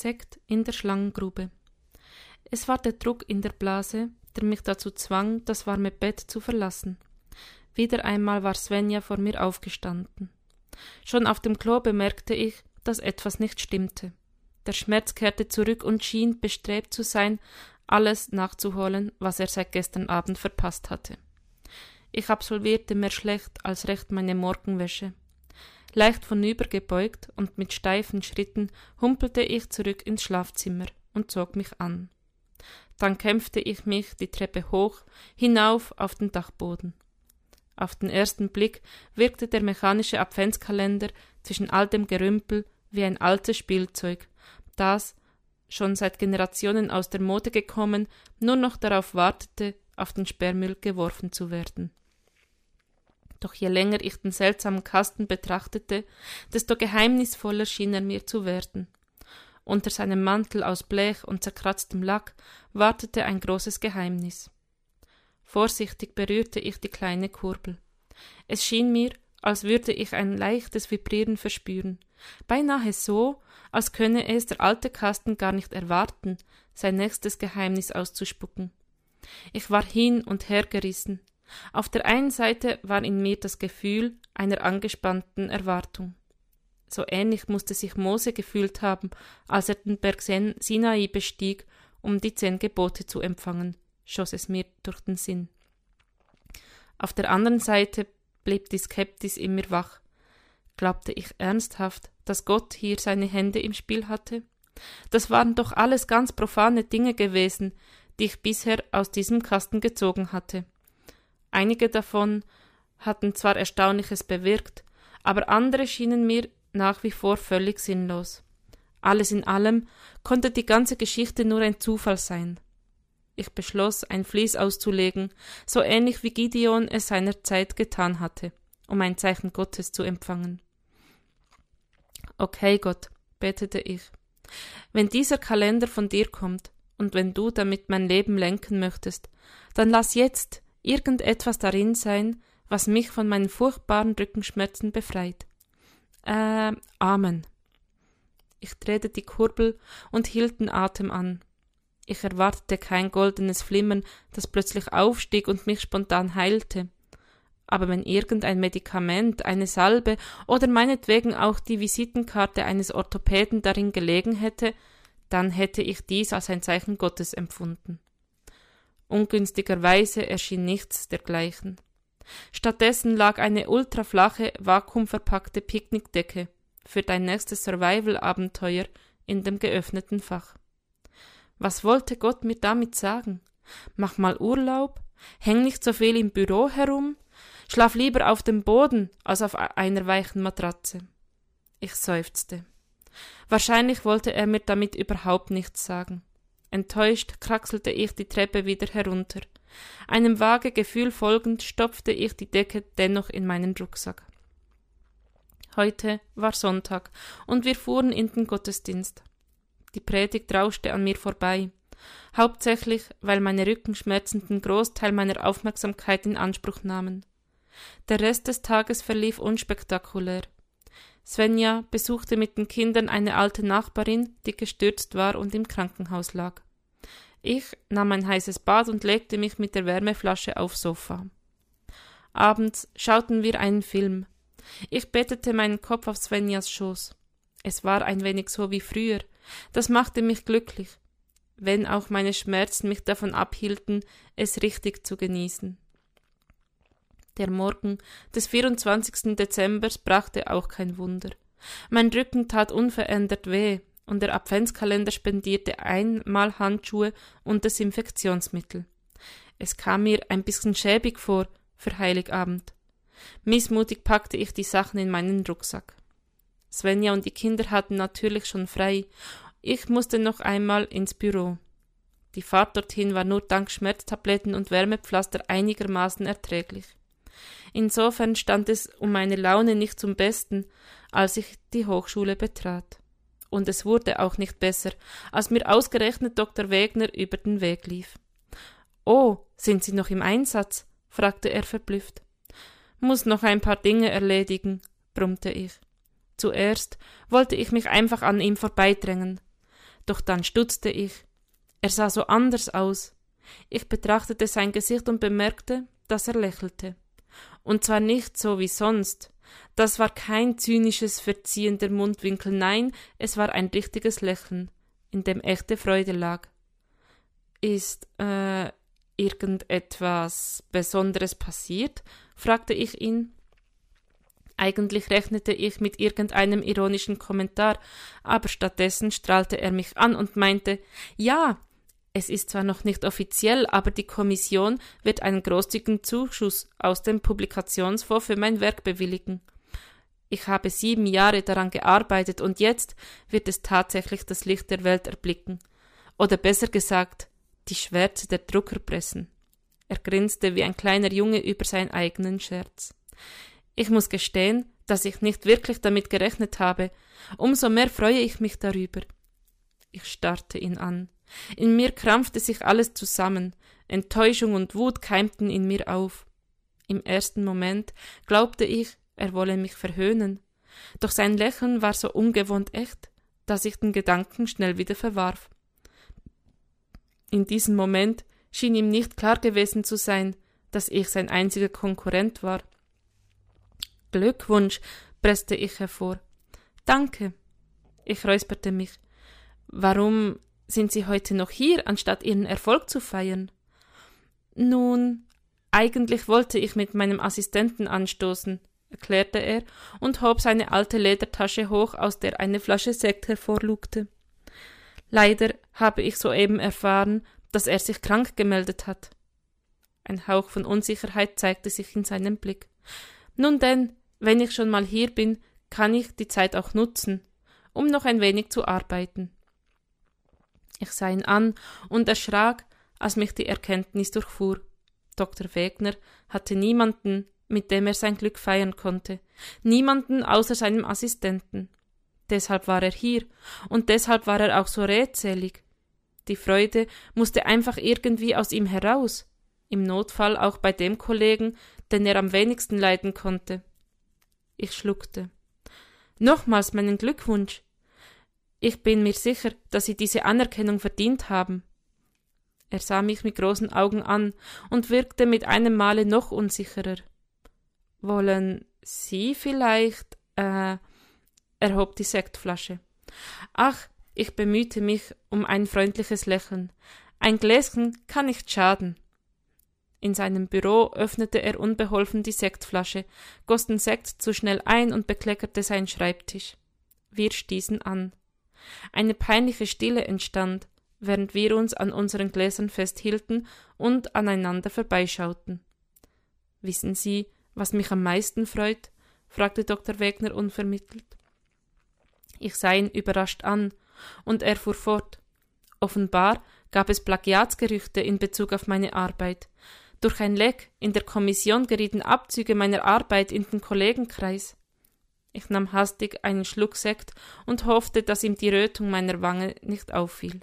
Sekt in der Schlangengrube. Es war der Druck in der Blase, der mich dazu zwang, das warme Bett zu verlassen. Wieder einmal war Svenja vor mir aufgestanden. Schon auf dem Klo bemerkte ich, dass etwas nicht stimmte. Der Schmerz kehrte zurück und schien bestrebt zu sein, alles nachzuholen, was er seit gestern Abend verpasst hatte. Ich absolvierte mehr schlecht als recht meine Morgenwäsche. Leicht vornübergebeugt und mit steifen Schritten humpelte ich zurück ins Schlafzimmer und zog mich an. Dann kämpfte ich mich die Treppe hoch, hinauf auf den Dachboden. Auf den ersten Blick wirkte der mechanische Adventskalender zwischen all dem Gerümpel wie ein altes Spielzeug, das, schon seit Generationen aus der Mode gekommen, nur noch darauf wartete, auf den Sperrmüll geworfen zu werden. Doch je länger ich den seltsamen Kasten betrachtete, desto geheimnisvoller schien er mir zu werden. Unter seinem Mantel aus Blech und zerkratztem Lack wartete ein großes Geheimnis. Vorsichtig berührte ich die kleine Kurbel. Es schien mir, als würde ich ein leichtes Vibrieren verspüren, beinahe so, als könne es der alte Kasten gar nicht erwarten, sein nächstes Geheimnis auszuspucken. Ich war hin und her gerissen. Auf der einen Seite war in mir das Gefühl einer angespannten Erwartung. So ähnlich musste sich Mose gefühlt haben, als er den Berg Sinai bestieg, um die zehn Gebote zu empfangen, schoss es mir durch den Sinn. Auf der anderen Seite blieb die Skeptis in mir wach. Glaubte ich ernsthaft, dass Gott hier seine Hände im Spiel hatte? Das waren doch alles ganz profane Dinge gewesen, die ich bisher aus diesem Kasten gezogen hatte. Einige davon hatten zwar Erstaunliches bewirkt, aber andere schienen mir nach wie vor völlig sinnlos. Alles in allem konnte die ganze Geschichte nur ein Zufall sein. Ich beschloss, ein Vlies auszulegen, so ähnlich wie Gideon es seiner Zeit getan hatte, um ein Zeichen Gottes zu empfangen. Okay, Gott, betete ich. Wenn dieser Kalender von dir kommt und wenn du damit mein Leben lenken möchtest, dann lass jetzt irgendetwas darin sein, was mich von meinen furchtbaren Rückenschmerzen befreit. Äh, Amen. Ich drehte die Kurbel und hielt den Atem an. Ich erwartete kein goldenes Flimmern, das plötzlich aufstieg und mich spontan heilte. Aber wenn irgendein Medikament, eine Salbe oder meinetwegen auch die Visitenkarte eines Orthopäden darin gelegen hätte, dann hätte ich dies als ein Zeichen Gottes empfunden. Ungünstigerweise erschien nichts dergleichen. Stattdessen lag eine ultraflache, vakuumverpackte Picknickdecke für dein nächstes Survival-Abenteuer in dem geöffneten Fach. Was wollte Gott mir damit sagen? Mach mal Urlaub, häng nicht so viel im Büro herum, schlaf lieber auf dem Boden als auf einer weichen Matratze. Ich seufzte. Wahrscheinlich wollte er mir damit überhaupt nichts sagen. Enttäuscht kraxelte ich die Treppe wieder herunter. Einem vage Gefühl folgend stopfte ich die Decke dennoch in meinen Rucksack. Heute war Sonntag und wir fuhren in den Gottesdienst. Die Predigt rauschte an mir vorbei, hauptsächlich weil meine Rückenschmerzen den Großteil meiner Aufmerksamkeit in Anspruch nahmen. Der Rest des Tages verlief unspektakulär. Svenja besuchte mit den Kindern eine alte Nachbarin, die gestürzt war und im Krankenhaus lag. Ich nahm ein heißes Bad und legte mich mit der Wärmeflasche aufs Sofa. Abends schauten wir einen Film. Ich bettete meinen Kopf auf Svenjas Schoß. Es war ein wenig so wie früher. Das machte mich glücklich, wenn auch meine Schmerzen mich davon abhielten, es richtig zu genießen. Der Morgen des 24. Dezembers brachte auch kein Wunder. Mein Rücken tat unverändert weh, und der Adventskalender spendierte einmal Handschuhe und Desinfektionsmittel. Es kam mir ein bisschen schäbig vor für Heiligabend. Missmutig packte ich die Sachen in meinen Rucksack. Svenja und die Kinder hatten natürlich schon frei. Ich musste noch einmal ins Büro. Die Fahrt dorthin war nur dank Schmerztabletten und Wärmepflaster einigermaßen erträglich. Insofern stand es um meine Laune nicht zum Besten, als ich die Hochschule betrat. Und es wurde auch nicht besser, als mir ausgerechnet Dr. Wegner über den Weg lief. Oh, sind Sie noch im Einsatz? fragte er verblüfft. Muss noch ein paar Dinge erledigen, brummte ich. Zuerst wollte ich mich einfach an ihm vorbeidrängen. Doch dann stutzte ich. Er sah so anders aus. Ich betrachtete sein Gesicht und bemerkte, dass er lächelte. Und zwar nicht so wie sonst. Das war kein zynisches Verziehen der Mundwinkel, nein, es war ein richtiges Lächeln, in dem echte Freude lag. Ist, äh, irgendetwas Besonderes passiert? fragte ich ihn. Eigentlich rechnete ich mit irgendeinem ironischen Kommentar, aber stattdessen strahlte er mich an und meinte Ja, es ist zwar noch nicht offiziell, aber die Kommission wird einen großzügigen Zuschuss aus dem Publikationsfonds für mein Werk bewilligen. Ich habe sieben Jahre daran gearbeitet und jetzt wird es tatsächlich das Licht der Welt erblicken. Oder besser gesagt, die Schwärze der Druckerpressen. Er grinste wie ein kleiner Junge über seinen eigenen Scherz. Ich muss gestehen, dass ich nicht wirklich damit gerechnet habe. Umso mehr freue ich mich darüber. Ich starrte ihn an. In mir krampfte sich alles zusammen. Enttäuschung und Wut keimten in mir auf. Im ersten Moment glaubte ich, er wolle mich verhöhnen. Doch sein Lächeln war so ungewohnt echt, dass ich den Gedanken schnell wieder verwarf. In diesem Moment schien ihm nicht klar gewesen zu sein, dass ich sein einziger Konkurrent war. Glückwunsch, presste ich hervor. Danke. Ich räusperte mich. Warum sind Sie heute noch hier, anstatt Ihren Erfolg zu feiern? Nun, eigentlich wollte ich mit meinem Assistenten anstoßen, erklärte er und hob seine alte Ledertasche hoch, aus der eine Flasche Sekt hervorlugte. Leider habe ich soeben erfahren, dass er sich krank gemeldet hat. Ein Hauch von Unsicherheit zeigte sich in seinem Blick. Nun denn, wenn ich schon mal hier bin, kann ich die Zeit auch nutzen, um noch ein wenig zu arbeiten. Ich sah ihn an und erschrak, als mich die Erkenntnis durchfuhr. Dr. Wegner hatte niemanden, mit dem er sein Glück feiern konnte, niemanden außer seinem Assistenten. Deshalb war er hier, und deshalb war er auch so redselig. Die Freude musste einfach irgendwie aus ihm heraus, im Notfall auch bei dem Kollegen, den er am wenigsten leiden konnte. Ich schluckte. Nochmals meinen Glückwunsch. Ich bin mir sicher, dass Sie diese Anerkennung verdient haben. Er sah mich mit großen Augen an und wirkte mit einem Male noch unsicherer. Wollen Sie vielleicht, äh, er hob die Sektflasche. Ach, ich bemühte mich um ein freundliches Lächeln. Ein Gläschen kann nicht schaden. In seinem Büro öffnete er unbeholfen die Sektflasche, goss den Sekt zu schnell ein und bekleckerte seinen Schreibtisch. Wir stießen an. Eine peinliche Stille entstand, während wir uns an unseren Gläsern festhielten und aneinander vorbeischauten. Wissen Sie, was mich am meisten freut? fragte Dr. Wegner unvermittelt. Ich sah ihn überrascht an, und er fuhr fort. Offenbar gab es Plagiatsgerüchte in Bezug auf meine Arbeit. Durch ein Leck in der Kommission gerieten Abzüge meiner Arbeit in den Kollegenkreis. Ich nahm hastig einen Schluck Sekt und hoffte, dass ihm die Rötung meiner Wange nicht auffiel.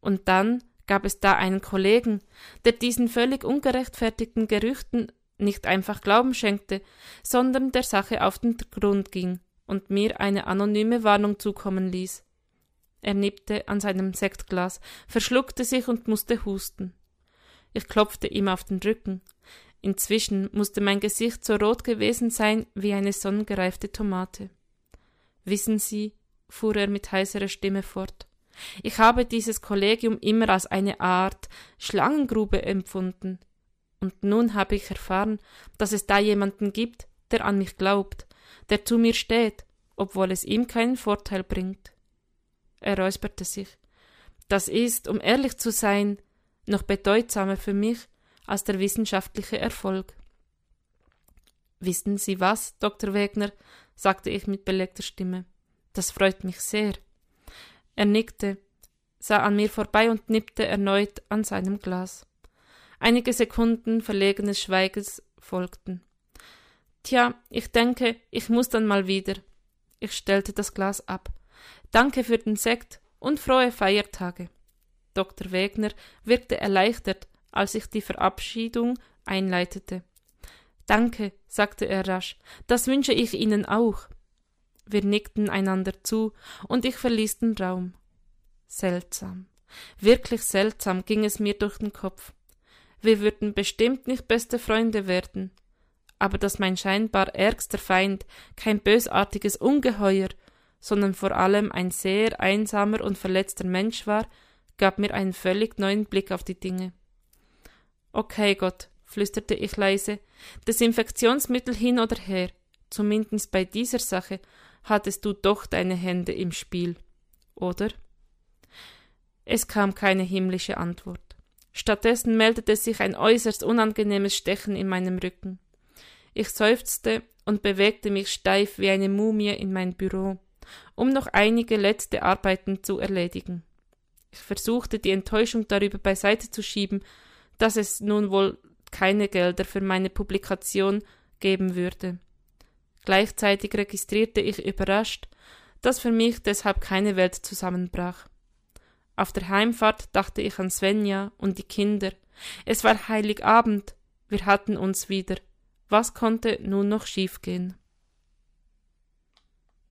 Und dann gab es da einen Kollegen, der diesen völlig ungerechtfertigten Gerüchten nicht einfach Glauben schenkte, sondern der Sache auf den Grund ging und mir eine anonyme Warnung zukommen ließ. Er nippte an seinem Sektglas, verschluckte sich und musste husten. Ich klopfte ihm auf den Rücken. Inzwischen musste mein Gesicht so rot gewesen sein wie eine sonnengereifte Tomate. Wissen Sie, fuhr er mit heiserer Stimme fort, ich habe dieses Kollegium immer als eine Art Schlangengrube empfunden. Und nun habe ich erfahren, dass es da jemanden gibt, der an mich glaubt, der zu mir steht, obwohl es ihm keinen Vorteil bringt. Er räusperte sich. Das ist, um ehrlich zu sein, noch bedeutsamer für mich als der wissenschaftliche Erfolg. Wissen Sie was, Dr. Wegner? sagte ich mit belegter Stimme. Das freut mich sehr. Er nickte, sah an mir vorbei und nippte erneut an seinem Glas. Einige Sekunden verlegenes Schweigens folgten. Tja, ich denke, ich muss dann mal wieder. Ich stellte das Glas ab. Danke für den Sekt und frohe Feiertage. Dr. Wegner wirkte erleichtert, als ich die Verabschiedung einleitete. Danke, sagte er rasch, das wünsche ich Ihnen auch. Wir nickten einander zu, und ich verließ den Raum. Seltsam. Wirklich seltsam ging es mir durch den Kopf. Wir würden bestimmt nicht beste Freunde werden. Aber dass mein scheinbar ärgster Feind kein bösartiges Ungeheuer, sondern vor allem ein sehr einsamer und verletzter Mensch war, gab mir einen völlig neuen Blick auf die Dinge. Okay, Gott, flüsterte ich leise, Desinfektionsmittel hin oder her, zumindest bei dieser Sache hattest du doch deine Hände im Spiel, oder? Es kam keine himmlische Antwort. Stattdessen meldete sich ein äußerst unangenehmes Stechen in meinem Rücken. Ich seufzte und bewegte mich steif wie eine Mumie in mein Büro, um noch einige letzte Arbeiten zu erledigen. Ich versuchte die Enttäuschung darüber beiseite zu schieben, dass es nun wohl keine Gelder für meine Publikation geben würde. Gleichzeitig registrierte ich überrascht, dass für mich deshalb keine Welt zusammenbrach. Auf der Heimfahrt dachte ich an Svenja und die Kinder. Es war Heiligabend. Wir hatten uns wieder. Was konnte nun noch schiefgehen?